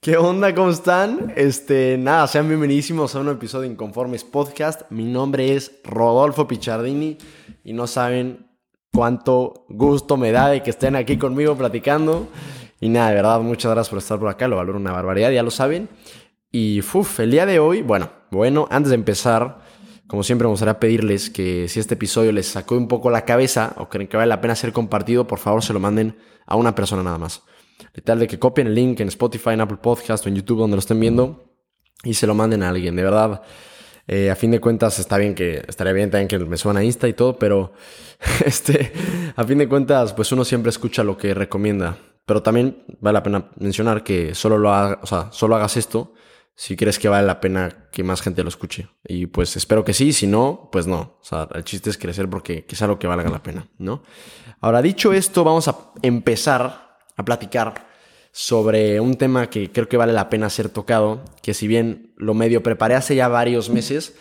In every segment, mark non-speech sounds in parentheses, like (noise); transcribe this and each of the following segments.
¿Qué onda? ¿Cómo están? Este, nada, sean bienvenidísimos a un episodio de Inconformes Podcast. Mi nombre es Rodolfo Pichardini y no saben cuánto gusto me da de que estén aquí conmigo platicando. Y nada, de verdad, muchas gracias por estar por acá, lo valoro una barbaridad, ya lo saben. Y uff, el día de hoy, bueno, bueno, antes de empezar, como siempre me gustaría pedirles que si este episodio les sacó un poco la cabeza o creen que vale la pena ser compartido, por favor se lo manden a una persona nada más. Literal de que copien el link en Spotify, en Apple Podcast o en YouTube donde lo estén viendo y se lo manden a alguien. De verdad, eh, a fin de cuentas está bien que, estaría bien también que me suban a Insta y todo, pero (laughs) este, a fin de cuentas, pues uno siempre escucha lo que recomienda. Pero también vale la pena mencionar que solo lo o sea, solo hagas esto si crees que vale la pena que más gente lo escuche. Y pues espero que sí, si no, pues no. O sea, el chiste es crecer porque quizá lo que valga la pena, ¿no? Ahora, dicho esto, vamos a empezar a platicar sobre un tema que creo que vale la pena ser tocado, que si bien lo medio preparé hace ya varios meses,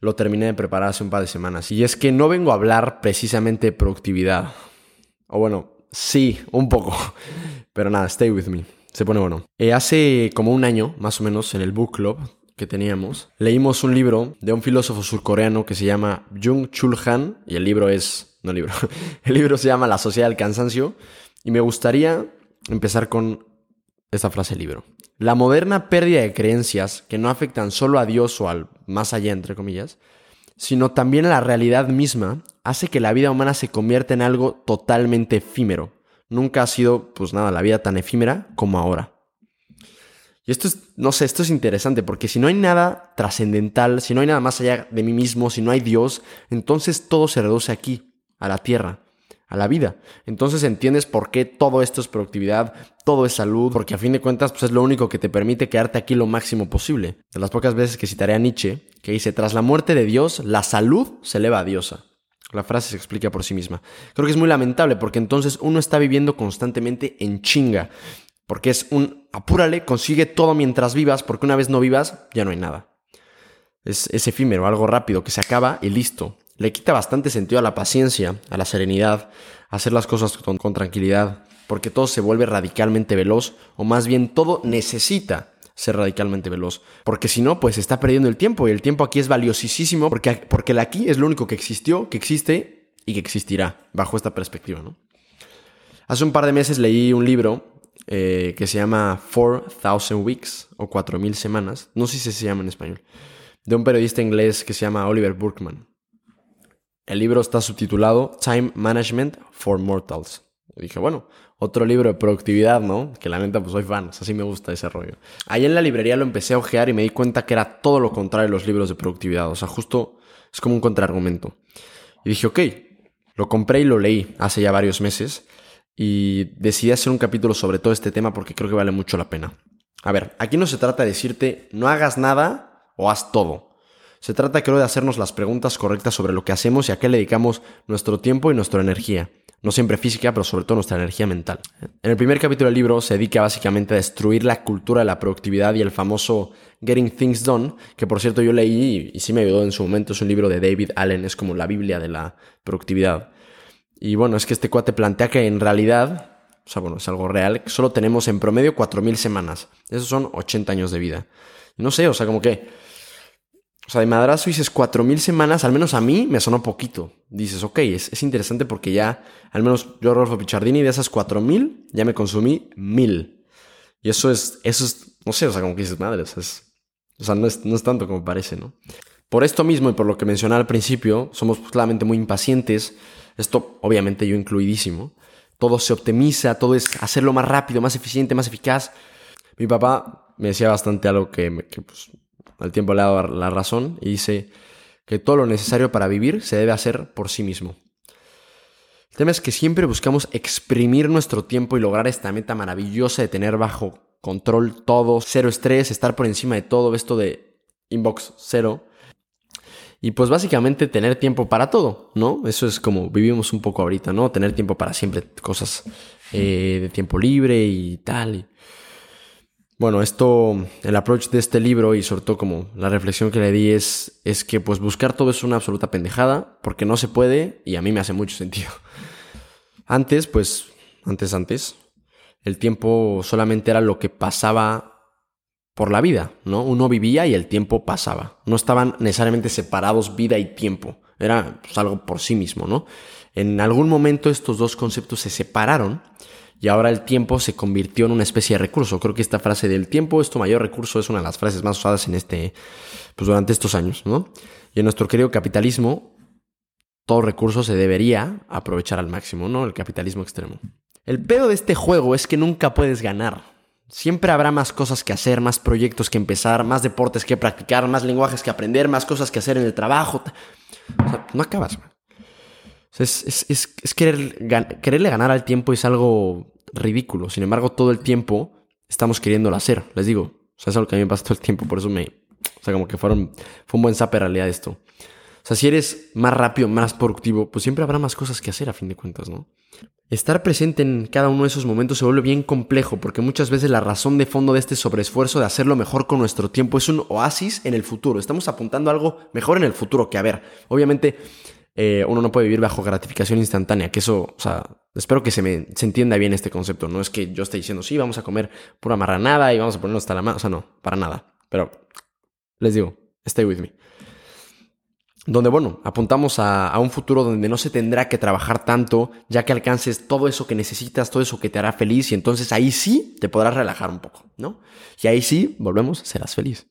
lo terminé de preparar hace un par de semanas. Y es que no vengo a hablar precisamente de productividad. O bueno, sí, un poco. (laughs) Pero nada, stay with me. Se pone bueno. Eh, hace como un año, más o menos, en el book club que teníamos, leímos un libro de un filósofo surcoreano que se llama Jung Chul Han. Y el libro es... No libro. (laughs) El libro se llama La Sociedad del Cansancio. Y me gustaría empezar con esta frase del libro. La moderna pérdida de creencias que no afectan solo a Dios o al más allá, entre comillas, sino también a la realidad misma, hace que la vida humana se convierta en algo totalmente efímero. Nunca ha sido, pues nada, la vida tan efímera como ahora. Y esto es, no sé, esto es interesante porque si no hay nada trascendental, si no hay nada más allá de mí mismo, si no hay Dios, entonces todo se reduce aquí, a la tierra a la vida. Entonces entiendes por qué todo esto es productividad, todo es salud, porque a fin de cuentas pues es lo único que te permite quedarte aquí lo máximo posible. De las pocas veces que citaré a Nietzsche, que dice, tras la muerte de Dios, la salud se eleva a diosa. La frase se explica por sí misma. Creo que es muy lamentable porque entonces uno está viviendo constantemente en chinga. Porque es un apúrale, consigue todo mientras vivas, porque una vez no vivas, ya no hay nada. Es, es efímero, algo rápido, que se acaba y listo le quita bastante sentido a la paciencia, a la serenidad, a hacer las cosas con, tranquilidad, porque todo se vuelve radicalmente veloz, o más bien todo necesita ser radicalmente veloz, porque si no, pues está perdiendo el tiempo, y el tiempo aquí es valiosísimo, porque, porque el aquí es lo único que existió, que existe y que existirá, bajo esta perspectiva, ¿no? Hace un par de meses leí un libro eh, que se llama 4000 Weeks, o 4000 semanas, no sé si se llama en español, de un periodista inglés que se llama Oliver Burkman. El libro está subtitulado Time Management for Mortals. Y dije, bueno, otro libro de productividad, ¿no? Que la neta, pues soy fan, así me gusta ese rollo. Ahí en la librería lo empecé a ojear y me di cuenta que era todo lo contrario de los libros de productividad. O sea, justo es como un contraargumento. Y dije, ok, lo compré y lo leí hace ya varios meses. Y decidí hacer un capítulo sobre todo este tema porque creo que vale mucho la pena. A ver, aquí no se trata de decirte no hagas nada o haz todo. Se trata, creo, de hacernos las preguntas correctas sobre lo que hacemos y a qué le dedicamos nuestro tiempo y nuestra energía. No siempre física, pero sobre todo nuestra energía mental. En el primer capítulo del libro se dedica básicamente a destruir la cultura de la productividad y el famoso Getting Things Done, que por cierto yo leí y sí me ayudó en su momento. Es un libro de David Allen, es como la Biblia de la productividad. Y bueno, es que este cuate plantea que en realidad, o sea, bueno, es algo real, solo tenemos en promedio 4.000 semanas. Esos son 80 años de vida. No sé, o sea, como que o sea, de madrazo dices 4.000 semanas, al menos a mí me sonó poquito. Dices, ok, es, interesante porque ya, al menos yo, Rolfo Pichardini, de esas 4.000, ya me consumí 1.000. Y eso es, eso es, no sé, o sea, como que dices, madre, o sea, o sea no, es, no es tanto como parece, ¿no? Por esto mismo y por lo que mencioné al principio, somos claramente muy impacientes. Esto, obviamente, yo incluidísimo. Todo se optimiza, todo es hacerlo más rápido, más eficiente, más eficaz. Mi papá me decía bastante algo que, que pues, al tiempo le dado la razón y dice que todo lo necesario para vivir se debe hacer por sí mismo. El tema es que siempre buscamos exprimir nuestro tiempo y lograr esta meta maravillosa de tener bajo control todo, cero estrés, estar por encima de todo, esto de inbox cero. Y pues básicamente tener tiempo para todo, ¿no? Eso es como vivimos un poco ahorita, ¿no? Tener tiempo para siempre, cosas eh, de tiempo libre y tal. Bueno, esto, el approach de este libro y sobre todo como la reflexión que le di es, es que pues buscar todo es una absoluta pendejada porque no se puede y a mí me hace mucho (laughs) sentido. Antes, pues, antes, antes, el tiempo solamente era lo que pasaba por la vida, ¿no? Uno vivía y el tiempo pasaba. No estaban necesariamente separados vida y tiempo. Era pues, algo por sí mismo, ¿no? En algún momento estos dos conceptos se separaron y ahora el tiempo se convirtió en una especie de recurso. Creo que esta frase del tiempo es tu mayor recurso es una de las frases más usadas en este, pues durante estos años, ¿no? Y en nuestro querido capitalismo, todo recurso se debería aprovechar al máximo, ¿no? El capitalismo extremo. El pedo de este juego es que nunca puedes ganar. Siempre habrá más cosas que hacer, más proyectos que empezar, más deportes que practicar, más lenguajes que aprender, más cosas que hacer en el trabajo. O sea, no acabas. Es, es, es, querer, quererle ganar al tiempo es algo ridículo. Sin embargo, todo el tiempo estamos queriéndolo hacer. Les digo, o sea, es algo que a mí me pasa todo el tiempo. Por eso me... O sea, como que fueron, fue un buen zape en realidad esto. O sea, si eres más rápido, más productivo, pues siempre habrá más cosas que hacer a fin de cuentas, ¿no? Estar presente en cada uno de esos momentos se vuelve bien complejo porque muchas veces la razón de fondo de este sobreesfuerzo de hacerlo mejor con nuestro tiempo es un oasis en el futuro. Estamos apuntando a algo mejor en el futuro que a ver. Obviamente eh, uno no puede vivir bajo gratificación instantánea, que eso, o sea, espero que se me se entienda bien este concepto. No es que yo esté diciendo, sí, vamos a comer pura marranada y vamos a ponernos hasta la mano. O sea, no, para nada. Pero les digo, stay with me donde, bueno, apuntamos a, un futuro donde no se tendrá que trabajar tanto, ya que alcances todo eso que necesitas, todo eso que te hará feliz, y entonces ahí sí te podrás relajar un poco, ¿no? Y ahí sí, volvemos, serás feliz.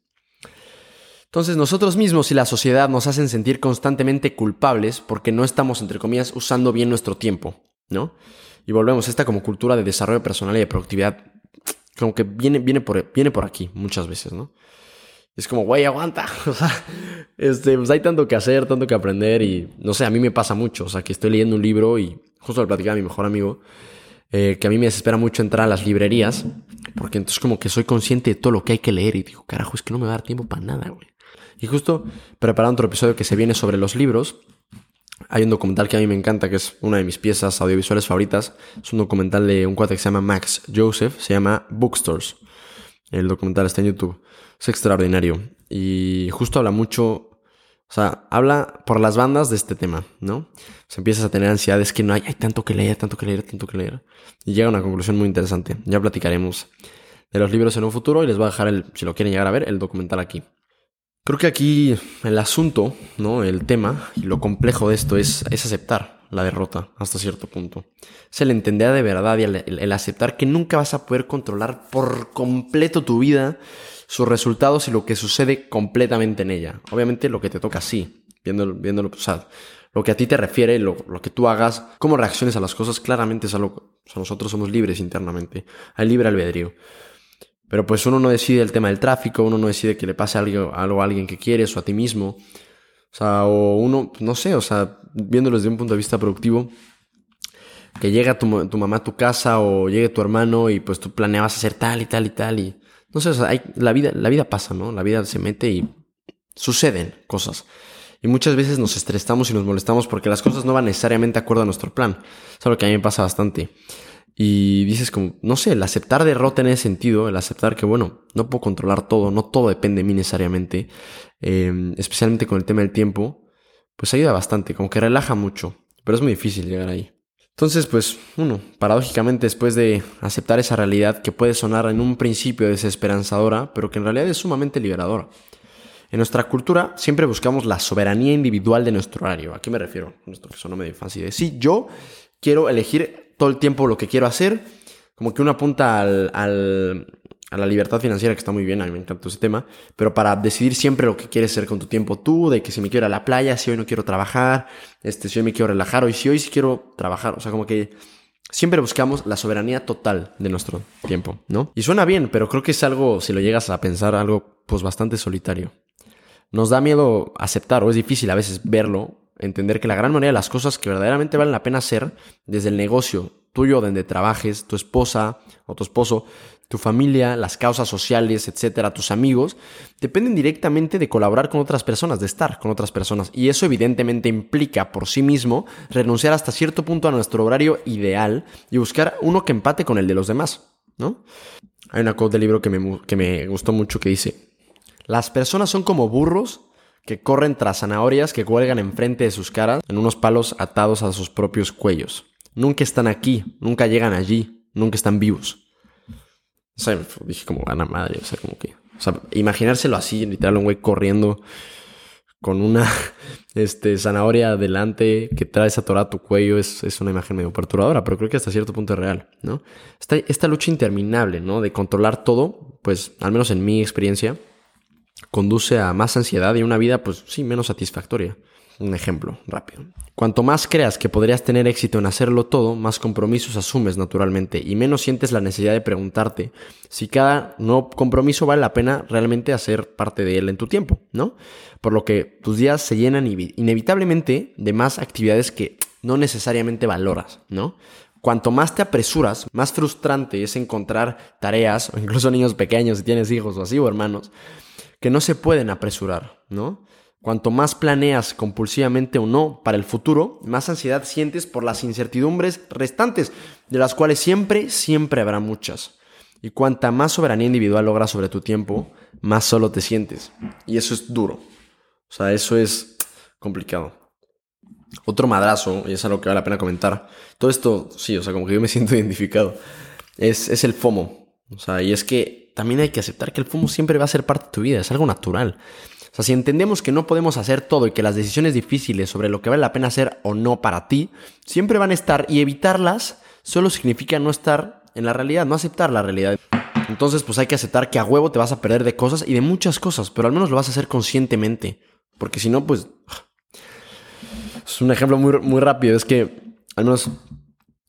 Entonces nosotros mismos y la sociedad nos hacen sentir constantemente culpables porque no estamos, entre comillas, usando bien nuestro tiempo, ¿no? Y volvemos, esta como cultura de desarrollo personal y de productividad, como que viene, viene, por, viene por aquí muchas veces, ¿no? Es como, güey, aguanta. (laughs) O sea, este, pues hay tanto que hacer, tanto que aprender y no sé, a mí me pasa mucho. O sea, que estoy leyendo un libro y justo le platicaba a mi mejor amigo eh, que a mí me desespera mucho entrar a las librerías porque entonces como que soy consciente de todo lo que hay que leer y digo, carajo, es que no me va a dar tiempo para nada, güey. Y justo preparando otro episodio que se viene sobre los libros, hay un documental que a mí me encanta, que es una de mis piezas audiovisuales favoritas. Es un documental de un cuate que se llama Max Joseph, se llama Bookstores. El documental está en YouTube. Es extraordinario. Y justo habla mucho, o sea, habla por las bandas de este tema, ¿no? O sea, empiezas a tener ansiedad, es que no hay, hay tanto que leer, tanto que leer, tanto que leer. Y llega a una conclusión muy interesante. Ya platicaremos de los libros en un futuro y les voy a dejar, el, si lo quieren llegar a ver, el documental aquí. Creo que aquí el asunto, ¿no? El tema y lo complejo de esto es, es aceptar la derrota hasta cierto punto. Es el entender de verdad y el, aceptar que nunca vas a poder controlar por completo tu vida, sus resultados y lo que sucede completamente en ella. Obviamente lo que te toca sí, viéndolo, viéndolo o sea, lo que a ti te refiere, lo, lo, que tú hagas, cómo reacciones a las cosas, claramente es algo, o nosotros somos libres internamente, hay libre albedrío. Pero pues uno no decide el tema del tráfico, uno no decide que le pase algo, algo a alguien que quieres o a ti mismo. O sea, o uno, no sé, o sea, viéndolo desde un punto de vista productivo, que llega tu, mamá a tu casa o llegue tu hermano y pues tú planeabas hacer tal y tal y tal y no sé, o sea, hay, la, vida, la vida pasa, ¿no? La vida se mete y suceden cosas. Y muchas veces nos estresamos y nos molestamos porque las cosas no van necesariamente de acuerdo a nuestro plan. Es algo que a mí me pasa bastante. Y dices como, no sé, el aceptar derrota en ese sentido, el aceptar que, bueno, no puedo controlar todo, no todo depende de mí necesariamente, eh, especialmente con el tema del tiempo, pues ayuda bastante, como que relaja mucho, pero es muy difícil llegar ahí. Entonces, pues, uno, paradójicamente, después de aceptar esa realidad que puede sonar en un principio desesperanzadora, pero que en realidad es sumamente liberadora. En nuestra cultura siempre buscamos la soberanía individual de nuestro horario. ¿A qué me refiero? Esto que suena medio fancy. De sí, yo quiero elegir todo el tiempo lo que quiero hacer, como que uno apunta al, a la libertad financiera, que está muy bien, a mí me encanta ese tema, pero para decidir siempre lo que quieres hacer con tu tiempo tú, de que si me quiero ir a la playa, si hoy no quiero trabajar, este, si hoy me quiero relajar, o si hoy sí quiero trabajar, o sea, como que siempre buscamos la soberanía total de nuestro tiempo, ¿no? Y suena bien, pero creo que es algo, si lo llegas a pensar, algo pues bastante solitario. Nos da miedo aceptar, o es difícil a veces verlo, entender que la gran mayoría de las cosas que verdaderamente valen la pena hacer, desde el negocio tuyo, donde trabajes, tu esposa o tu esposo, tu familia, las causas sociales, etcétera, tus amigos, dependen directamente de colaborar con otras personas, de estar con otras personas. Y eso evidentemente implica por sí mismo renunciar hasta cierto punto a nuestro horario ideal y buscar uno que empate con el de los demás, ¿no? Hay una quote del libro que me, que me gustó mucho que dice, las personas son como burros que corren tras zanahorias que cuelgan enfrente de sus caras en unos palos atados a sus propios cuellos. Nunca están aquí, nunca llegan allí, nunca están vivos. O sea, dije como gana madre, o sea, como que O sea, imaginárselo así, literal, un güey corriendo con una (laughs) este, zanahoria adelante que traes atorada tu cuello es, es, una imagen medio perturbadora, pero creo que hasta cierto punto es real, ¿no? Esta, esta lucha interminable, ¿no? De controlar todo, pues, al menos en mi experiencia, conduce a más ansiedad y una vida, pues sí, menos satisfactoria. Un ejemplo rápido. Cuanto más creas que podrías tener éxito en hacerlo todo, más compromisos asumes naturalmente y menos sientes la necesidad de preguntarte si cada nuevo compromiso vale la pena realmente hacer parte de él en tu tiempo, ¿no? Por lo que tus días se llenan inevitablemente de más actividades que no necesariamente valoras, ¿no? Cuanto más te apresuras, más frustrante es encontrar tareas, o incluso niños pequeños si tienes hijos o así o hermanos, que no se pueden apresurar, ¿no? Cuanto más planeas compulsivamente o no para el futuro, más ansiedad sientes por las incertidumbres restantes, de las cuales siempre, siempre habrá muchas. Y cuanta más soberanía individual logras sobre tu tiempo, más solo te sientes. Y eso es duro. O sea, eso es complicado. Otro madrazo, y es algo que vale la pena comentar. Todo esto, sí, o sea, como que yo me siento (laughs) identificado. Es, es el FOMO. O sea, y es que también hay que aceptar que el FOMO siempre va a ser parte de tu vida, es algo natural. O sea, si entendemos que no podemos hacer todo y que las decisiones difíciles sobre lo que vale la pena hacer o no para ti, siempre van a estar y evitarlas solo significa no estar en la realidad, no aceptar la realidad. Entonces, pues hay que aceptar que a huevo te vas a perder de cosas y de muchas cosas, pero al menos lo vas a hacer conscientemente. Porque si no, pues... Es un ejemplo muy, muy rápido, es que al menos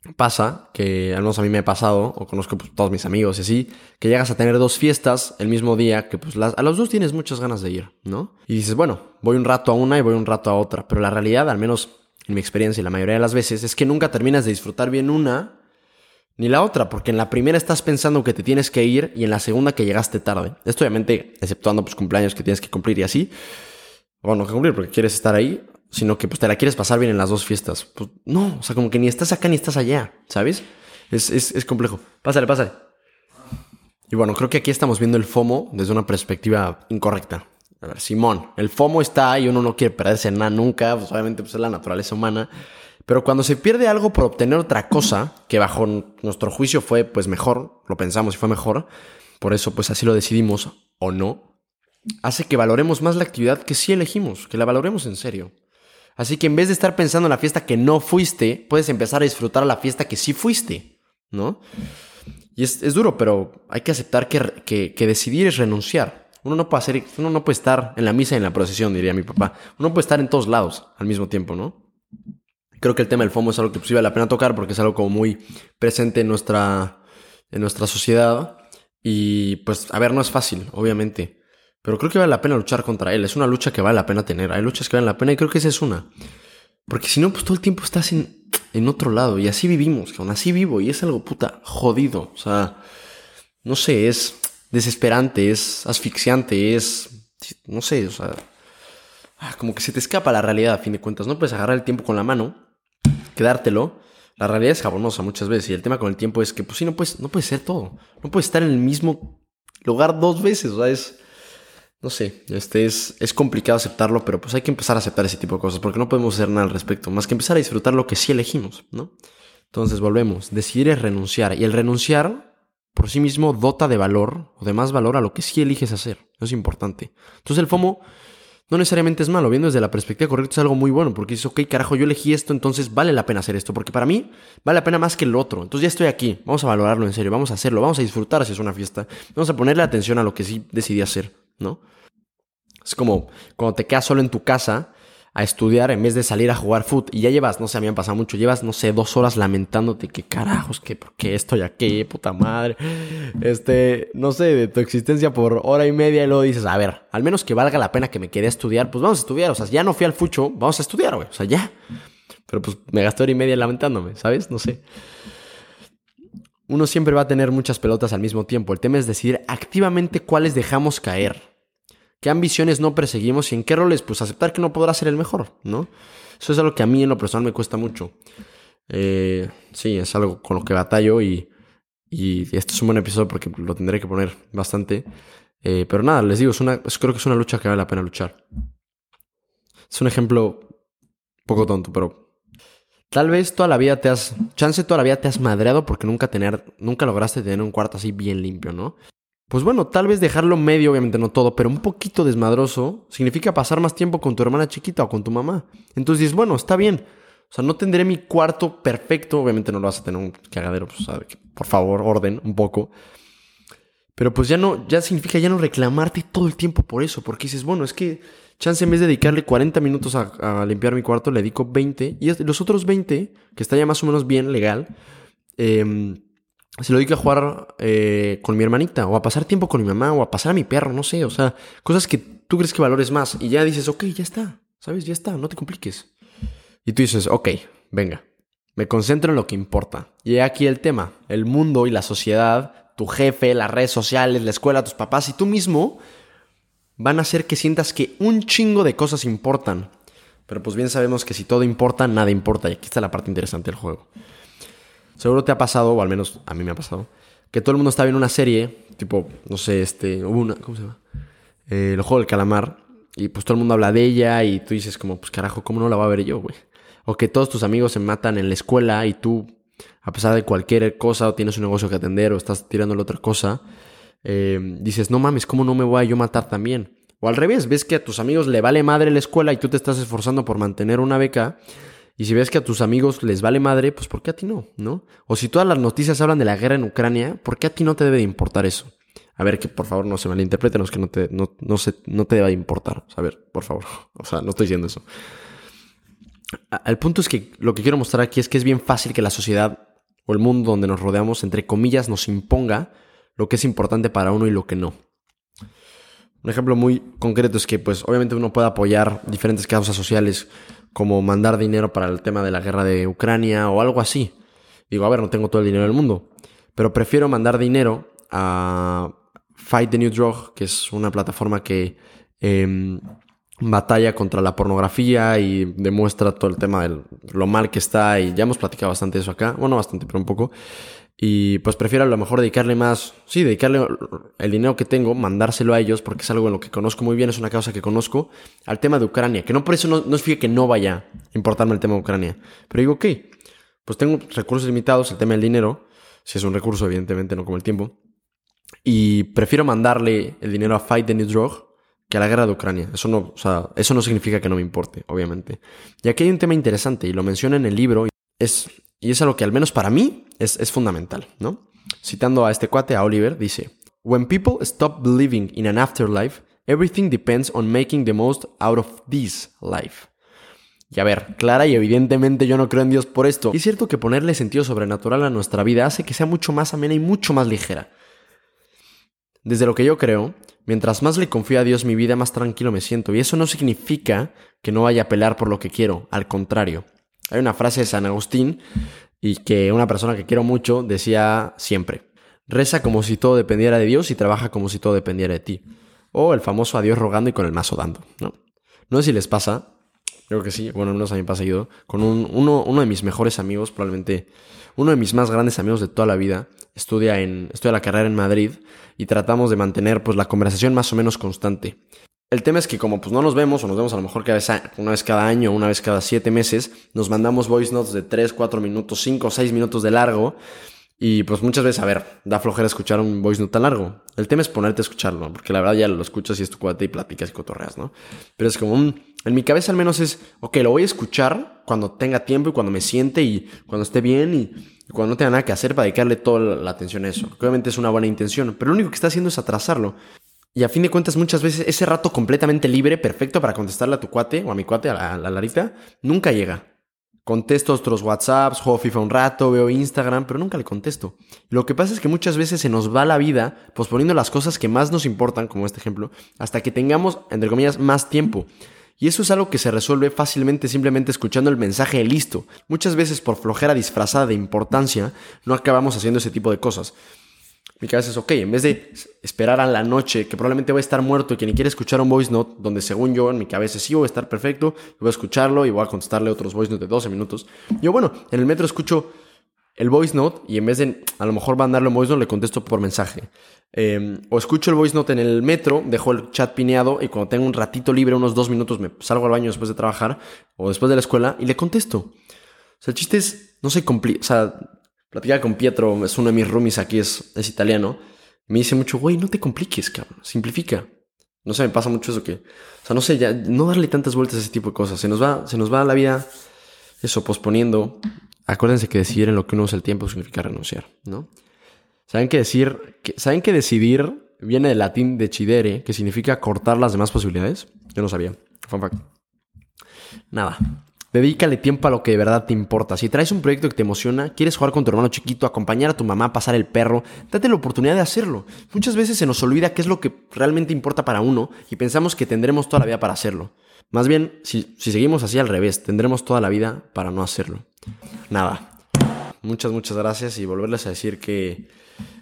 pasa, que al menos a mí me ha pasado, o conozco pues, todos mis amigos y así, que llegas a tener dos fiestas el mismo día, que pues a los dos tienes muchas ganas de ir, ¿no? Y dices, bueno, voy un rato a una y voy un rato a otra, pero la realidad, al menos en mi experiencia y la mayoría de las veces, es que nunca terminas de disfrutar bien una ni la otra, porque en la primera estás pensando que te tienes que ir y en la segunda que llegaste tarde. Esto obviamente, exceptuando pues cumpleaños que tienes que cumplir y así, bueno, no que cumplir porque quieres estar ahí, sino que pues te la quieres pasar bien en las dos fiestas. Pues no, o sea, como que ni estás acá ni estás allá, ¿sabes? Es, es, es complejo. Pásale, pásale. Y bueno, creo que aquí estamos viendo el FOMO desde una perspectiva incorrecta. A ver, Simón, el FOMO está ahí, uno no quiere perderse nada nunca, pues obviamente pues es la naturaleza humana. Pero cuando se pierde algo por obtener otra cosa, que bajo nuestro juicio fue pues mejor, lo pensamos y fue mejor, por eso pues así lo decidimos o no, hace que valoremos más la actividad que sí elegimos, que la valoremos en serio. Así que en vez de estar pensando en la fiesta que no fuiste, puedes empezar a disfrutar la fiesta que sí fuiste, ¿no? Y es, duro, pero hay que aceptar que, que, decidir es renunciar. Uno no puede hacer, uno no puede estar en la misa y en la procesión, diría mi papá. Uno puede estar en todos lados al mismo tiempo, ¿no? Creo que el tema del FOMO es algo que pues, vale la pena tocar porque es algo como muy presente en nuestra, en nuestra sociedad. Y pues, a ver, no es fácil, obviamente. Pero creo que vale la pena luchar contra él. Es una lucha que vale la pena tener. Hay luchas que valen la pena y creo que esa es una. Porque si no, pues todo el tiempo estás en, en otro lado. Y así vivimos, aún así vivo. Y es algo puta jodido. O sea, no sé, es desesperante, es asfixiante, es. No sé, o sea. Ah, como que se te escapa la realidad a fin de cuentas. No puedes agarrar el tiempo con la mano, quedártelo. La realidad es jabonosa muchas veces. Y el tema con el tiempo es que, pues sí, no puedes, no puedes ser todo. No puedes estar en el mismo lugar dos veces. O sea, es no sé, este es, es complicado aceptarlo, pero pues hay que empezar a aceptar ese tipo de cosas, porque no podemos hacer nada al respecto, más que empezar a disfrutar lo que sí elegimos, ¿no? Entonces volvemos, decidir es renunciar, y el renunciar por sí mismo dota de valor o de más valor a lo que sí eliges hacer, eso es importante. Entonces el FOMO no necesariamente es malo, viendo desde la perspectiva correcta es algo muy bueno, porque dices, ok, carajo, yo elegí esto, entonces vale la pena hacer esto, porque para mí vale la pena más que el otro. Entonces ya estoy aquí, vamos a valorarlo en serio, vamos a hacerlo, vamos a disfrutar si es una fiesta, vamos a ponerle atención a lo que sí decidí hacer, ¿no? Es como cuando te quedas solo en tu casa a estudiar en vez de salir a jugar fútbol y ya llevas, no sé, a mí me ha pasado mucho, llevas, no sé, dos horas lamentándote que carajos, que por qué estoy aquí, puta madre, este, no sé, de tu existencia por hora y media y luego dices, a ver, al menos que valga la pena que me quede estudiar, pues vamos a estudiar, o sea, ya no fui al fucho, vamos a estudiar, güey, o sea, ya. Pero pues me gasté hora y media lamentándome, ¿sabes? No sé. Uno siempre va a tener muchas pelotas al mismo tiempo. El tema es decidir activamente cuáles dejamos caer qué ambiciones no perseguimos y en qué roles, pues aceptar que no podrá ser el mejor, ¿no? Eso es algo que a mí en lo personal me cuesta mucho. Eh, sí, es algo con lo que batallo y, y este es un buen episodio porque lo tendré que poner bastante. Eh, pero nada, les digo, es una, creo que es una lucha que vale la pena luchar. Es un ejemplo poco tonto, pero Tal vez toda la vida te has, chance toda la vida te has madreado porque nunca tener, nunca lograste tener un cuarto así bien limpio, ¿no? Pues bueno, tal vez dejarlo medio, obviamente no todo, pero un poquito desmadroso, significa pasar más tiempo con tu hermana chiquita o con tu mamá. Entonces dices, bueno, está bien. O sea, no tendré mi cuarto perfecto, obviamente no lo vas a tener un cagadero, pues, por favor, orden un poco. Pero pues ya no, ya significa ya no reclamarte todo el tiempo por eso, porque dices, bueno, es que chance en vez de dedicarle 40 minutos a, limpiar mi cuarto, le dedico 20, y los otros 20, que está ya más o menos bien legal, em, se lo dedico a jugar eh, con mi hermanita, o a pasar tiempo con mi mamá, o a pasar a mi perro, no sé, o sea, cosas que tú crees que valores más, y ya dices, ok, ya está, ¿sabes? Ya está, no te compliques. Y tú dices, ok, venga, me concentro en lo que importa. Y aquí el tema, el mundo y la sociedad tu jefe, las redes sociales, la escuela, tus papás y tú mismo van a hacer que sientas que un chingo de cosas importan. Pero pues bien sabemos que si todo importa, nada importa. Y aquí está la parte interesante del juego. Seguro te ha pasado, o al menos a mí me ha pasado, que todo el mundo está viendo una serie, tipo, no sé, este, una, ¿cómo se llama? Eh, el juego del calamar. Y pues todo el mundo habla de ella y tú dices como, pues carajo, ¿cómo no la va a ver yo, güey? O que todos tus amigos se matan en la escuela y tú a pesar de cualquier cosa, o tienes un negocio que atender, o estás tirándole otra cosa, eh, dices, no mames, ¿cómo no me voy a yo matar también? O al revés, ves que a tus amigos le vale madre la escuela y tú te estás esforzando por mantener una beca. Y si ves que a tus amigos les vale madre, pues ¿por qué a ti no? ¿No? O si todas las noticias hablan de la guerra en Ucrania, ¿por qué a ti no te debe de importar eso? A ver, que por favor no se malinterpreten, es que no te, no, no, no te debe de importar. a ver, por favor. (laughs) O sea, no estoy diciendo eso. El punto es que lo que quiero mostrar aquí es que es bien fácil que la sociedad o el mundo donde nos rodeamos, entre comillas, nos imponga lo que es importante para uno y lo que no. Un ejemplo muy concreto es que, pues, obviamente uno puede apoyar diferentes causas sociales, como mandar dinero para el tema de la guerra de Ucrania o algo así. Digo, a ver, no tengo todo el dinero del mundo, pero prefiero mandar dinero a Fight the New Drug, que es una plataforma que em, batalla contra la pornografía y demuestra todo el tema de lo mal que está y ya hemos platicado bastante eso acá, bueno, bastante, pero un poco. Y pues prefiero a lo mejor dedicarle más, sí, dedicarle el dinero que tengo, mandárselo a ellos, porque es algo en lo que conozco muy bien, es una causa que conozco, al tema de Ucrania, que no por eso no, no que no vaya a importarme el tema de Ucrania. Pero digo, ok, pues tengo recursos limitados, el tema del dinero, si es un recurso, evidentemente, no como el tiempo, y prefiero mandarle el dinero a Fight the New Drug, que a la guerra de Ucrania. Eso no, o sea, eso no significa que no me importe, obviamente. Y aquí hay un tema interesante, y lo menciona en el libro, es, y es algo que al menos para mí es, es fundamental, ¿no? Citando a este cuate, a Oliver, dice, When people stop believing in an afterlife, everything depends on making the most out of this life. Y a ver, clara y evidentemente yo no creo en Dios por esto. Y es cierto que ponerle sentido sobrenatural a nuestra vida hace que sea mucho más amena y mucho más ligera. Desde lo que yo creo, Mientras más le confío a Dios mi vida, más tranquilo me siento. Y eso no significa que no vaya a pelear por lo que quiero, al contrario. Hay una frase de San Agustín y que una persona que quiero mucho decía siempre, reza como si todo dependiera de Dios y trabaja como si todo dependiera de ti. O el famoso a Dios rogando y con el mazo dando. No, sé si les pasa, creo que sí, bueno, al menos a mí me pasa seguido, con uno, uno de mis mejores amigos, probablemente uno de mis más grandes amigos de toda la vida, estudia, en, estudia la carrera en Madrid y tratamos de mantener pues la conversación más o menos constante. El tema es que como pues no nos vemos o nos vemos a lo mejor cada vez, una vez cada año, una vez cada siete meses, nos mandamos voice notes de 3, 4 minutos, 5 o 6 minutos de largo y pues muchas veces, a ver, da flojera escuchar un voice note tan largo. El tema es ponerte a escucharlo, porque la verdad ya lo escuchas y es tu cuate y platicas y cotorreas, ¿no? Pero es como un... En mi cabeza al menos es, ok, lo voy a escuchar cuando tenga tiempo y cuando me siente y cuando esté bien y y cuando no tenga nada que hacer para dedicarle toda la atención a eso. obviamente es una buena intención, pero lo único que está haciendo es atrasarlo. Y a fin de cuentas, muchas veces ese rato completamente libre, perfecto para contestarle a tu cuate o a mi cuate, a la, Larita, nunca llega. Contesto otros WhatsApps, juego FIFA un rato, veo Instagram, pero nunca le contesto. Lo que pasa es que muchas veces se nos va la vida posponiendo las cosas que más nos importan, como este ejemplo, hasta que tengamos, entre comillas, más tiempo. Y eso es algo que se resuelve fácilmente simplemente escuchando el mensaje listo. Muchas veces por flojera disfrazada de importancia no acabamos haciendo ese tipo de cosas. Mi cabeza es, ok, en vez de esperar a la noche, que probablemente voy a estar muerto y que ni quiere escuchar un voice note, donde según yo en mi cabeza sí voy a estar perfecto, voy a escucharlo y voy a contestarle otros voice notes de 12 minutos. Yo, bueno, en el metro escucho el voice note y en vez de a lo mejor mandarlo en voice note, le contesto por mensaje. Em, o escucho el voice note en el metro, dejo el chat pineado y cuando tengo un ratito libre, unos dos minutos, me salgo al baño después de trabajar o después de la escuela y le contesto. O sea, el chiste es, no se. O sea, platicaba con Pietro, es uno de mis roomies aquí, es, es italiano. Me dice mucho, güey, no te compliques, cabrón, simplifica. No sé, me pasa mucho eso que, o sea, no sé, ya no darle tantas vueltas a ese tipo de cosas. Se nos va, se nos va la vida eso posponiendo. Acuérdense que decidir en lo que uno usa el tiempo significa renunciar, ¿no? Saben que decir, que, saben que decidir viene del latín decidere, que significa cortar las demás posibilidades. Yo no sabía. Fun fact. Nada. Dedícale tiempo a lo que de verdad te importa. Si traes un proyecto que te emociona, quieres jugar con tu hermano chiquito, acompañar a tu mamá, pasar el perro, date la oportunidad de hacerlo. Muchas veces se nos olvida qué es lo que realmente importa para uno y pensamos que tendremos toda la vida para hacerlo. Más bien, si, seguimos así al revés, tendremos toda la vida para no hacerlo. Nada. Muchas, muchas gracias y volverles a decir que,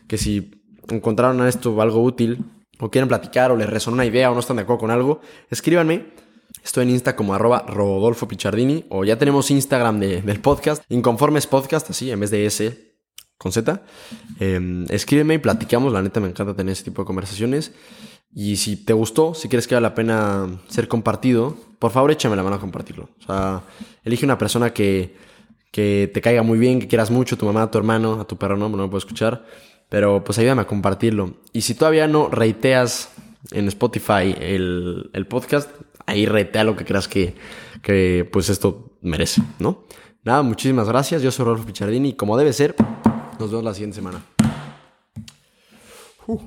que si encontraron esto algo útil o quieren platicar o les resonó una idea o no están de acuerdo con algo, escríbanme Estoy en Insta como arroba Rodolfo Pichardini o ya tenemos Instagram del podcast, Inconformes Podcast, así, en vez de S con Z. Em, escríbeme y platicamos, la neta me encanta tener ese tipo de conversaciones. Y si te gustó, si quieres que vale la pena ser compartido, por favor échame la mano a compartirlo. O sea, elige una persona que, que te caiga muy bien, que quieras mucho, tu mamá, tu hermano, a tu perro no, no lo puedo escuchar. Pero pues ayúdame a compartirlo. Y si todavía no reiteas en Spotify el, el podcast, ahí retea lo que creas que, que pues esto merece, ¿no? Nada, muchísimas gracias. Yo soy Rolfo Pichardini y como debe ser, nos vemos la siguiente semana. Uh.